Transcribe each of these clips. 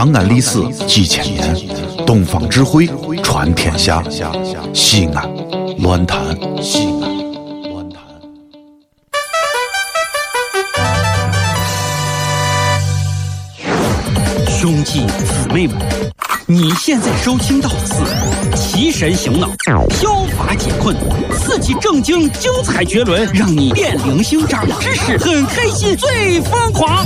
长安历史几千年，东方智慧传天下。西安，乱谈西安，乱谈。兄弟姊妹们，你现在收听到的是提神醒脑、消乏解困、刺激正经、精彩绝伦，让你变灵性、长知识、很开心、最疯狂，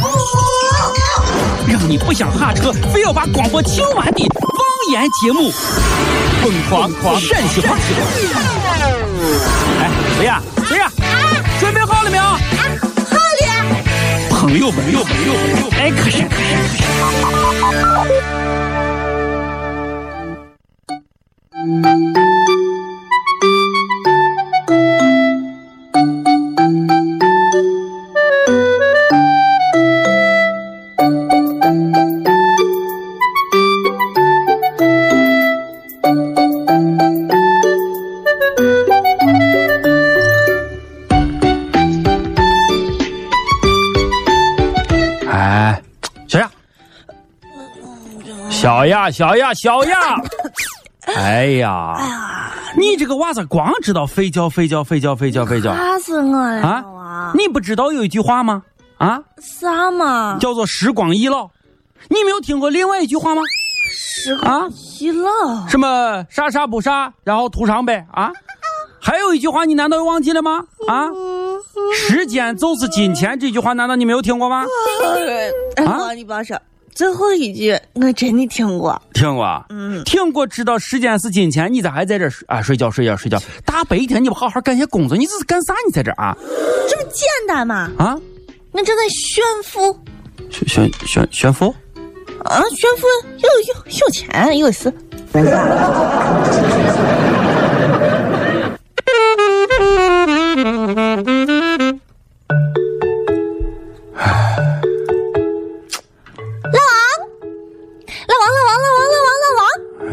让你不想下车，非要把广播听完的方言节目《疯狂狂陕西话》。哎，谁呀？谁呀？准备好了没有？好了。朋友们，朋友们，朋友们，哎，可是，可是，可是。小亚，小亚，小亚，哎呀，哎呀，你这个娃子光知道睡觉，睡觉，睡觉，睡觉，睡觉吓死我了啊啊！！你不知道有一句话吗？啊，啥嘛？叫做时光易老。你没有听过另外一句话吗？时啊光易老。什么啥啥不啥，然后图上呗啊？还有一句话，你难道又忘记了吗？啊，嗯，时间就是金钱，这句话难道你没有听过吗？哎啊哥，你别说，最后一句我真的听过。听过，嗯，听过，知道时间是金钱，你咋还在这啊？睡觉，睡觉，睡觉，大白天你不好好干些工作，你这是干啥？你在这儿啊？这不简单吗？啊？我正在炫富炫炫炫炫富？啊，炫富有有有钱有事。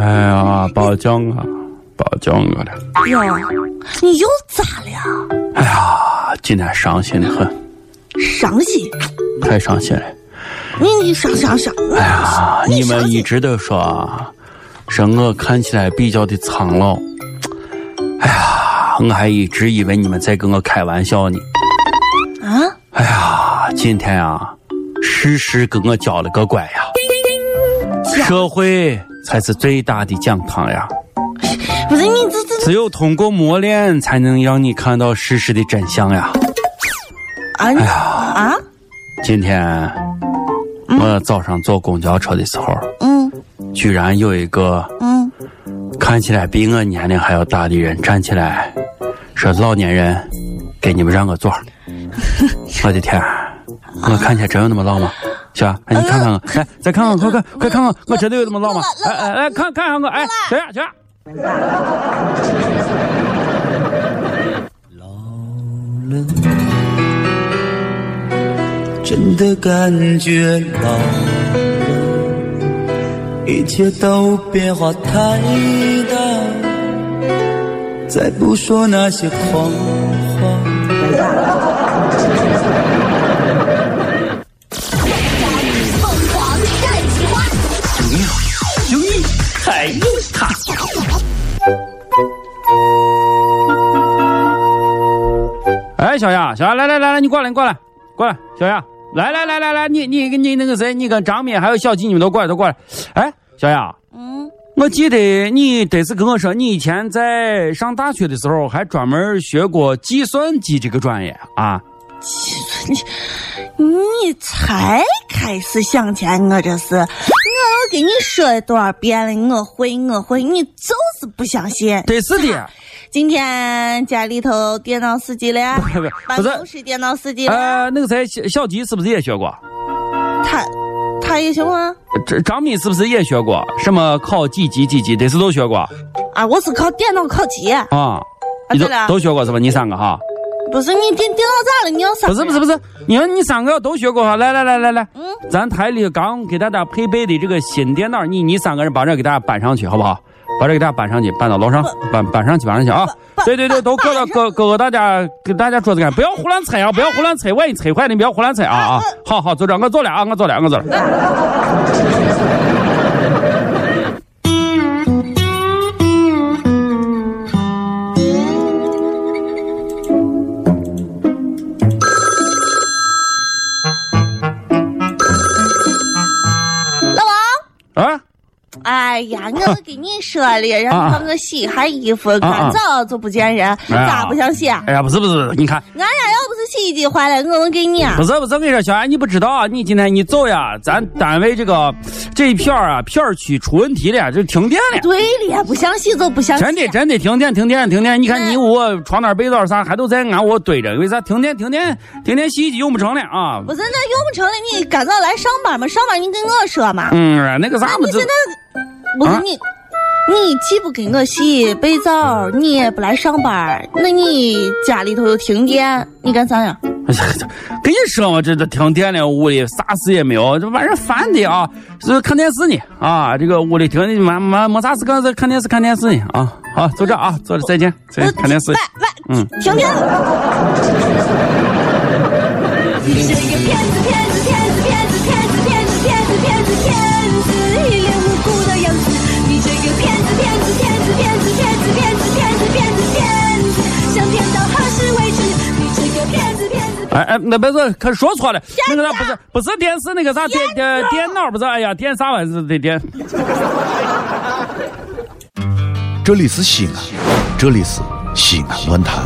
哎呀，报警啊！报警啊了！哟，你又咋了？哎呀，今天伤心的很，伤心？太伤心了。你你伤伤伤！哎呀，你们一直都说说我看起来比较的苍老。哎呀，我还一直以为你们在跟我开玩笑呢。啊？哎呀，今天啊，事实给我交了个乖呀。社会才是最大的讲堂呀，不是你这这只有通过磨练，才能让你看到事实的真相呀。啊？你啊？今天我早上坐公交车的时候，嗯。居然有一个嗯。看起来比我年龄还要大的人站起来，说：“老年人，给你们让个座。” 我的天，我看起来真有那么老吗？小雅，哎，你看看我，来，再看看，快看快看看，我真的有这么老吗？哎哎来看看看我，哎，小雅小雅，真的感觉老了，一切都变化太大，再不说那些谎话。还有他。哎，小雅，小雅，来来来来，你过来，你过来，过来，小雅，来来来来来，你你你那个谁，你跟张敏还有小吉，你们都过来，都过来。哎，小雅，嗯，我记得你得是跟我说，你以前在上大学的时候还专门学过计算机这个专业啊？计算你你才开始想钱，我这是，我给你说多少遍了，我会我会，你就是不相信。对是的，今天家里头电脑死机了，不是不是办公室电脑死机了，呃，那个谁，小小吉是不是也学过？他他也学过？这张敏是不是也学过？什么考几级几级，这是都学过啊，我是考电脑考级，啊？你都对了都学过是吧？你三个哈？不是你电电脑咋了？你要啥？不是不是不是，你看你三个要都学过哈，来来来来来，嗯咱台里刚给大家配备的这个新电脑，你你三个人把这给大家搬上去好不好？把这给大家搬上去，搬到楼上，搬搬上去，搬上去啊！对对对，都搁到搁搁搁大家给大家桌子干，不要胡乱拆啊！不要胡乱拆，万一拆坏了你不要胡乱拆啊啊！好好，就这样，我走了啊，我走了，我走了。哎呀，我都给你说了，让你帮我洗一下衣服，干早就不见人，咋不想洗啊？哎呀，不是不是，你看，俺家要不是洗衣机坏了，我能给你啊不。是不是，我跟你说，小安，你不知道啊，你今天你走呀，咱单位这个这一片儿啊，片区出问题了，就停电了。对了，不想洗就不想洗。真的真的停电停电停电！你看你屋床单被罩啥还都在俺屋堆着，为啥停电停电停电洗衣机用不成了啊？不是那用不成了，你赶早来上班嘛？上班你跟我说嘛。嗯，那个啥不是那你现在不是啊你，你既不给我洗被罩，你也不来上班，那你家里头又停电，你干啥呀？哎呀，跟你说嘛，这这停电了，屋里啥事也没有，这把人烦的啊！是看电视呢啊，这个屋里停的没没没啥事干，这看电视看电视呢啊！好，就这啊，坐着，再见，再见，看电视喂。喂，嗯停电了。你是个骗子，骗子，骗子，骗子，骗子，骗子，骗子，骗子，骗子，哎哎，那不是，可说错了，那个啥不是不是电视那个啥电电电脑不是，哎呀，电啥玩意儿？这电。这里是西安，这里是西安论坛。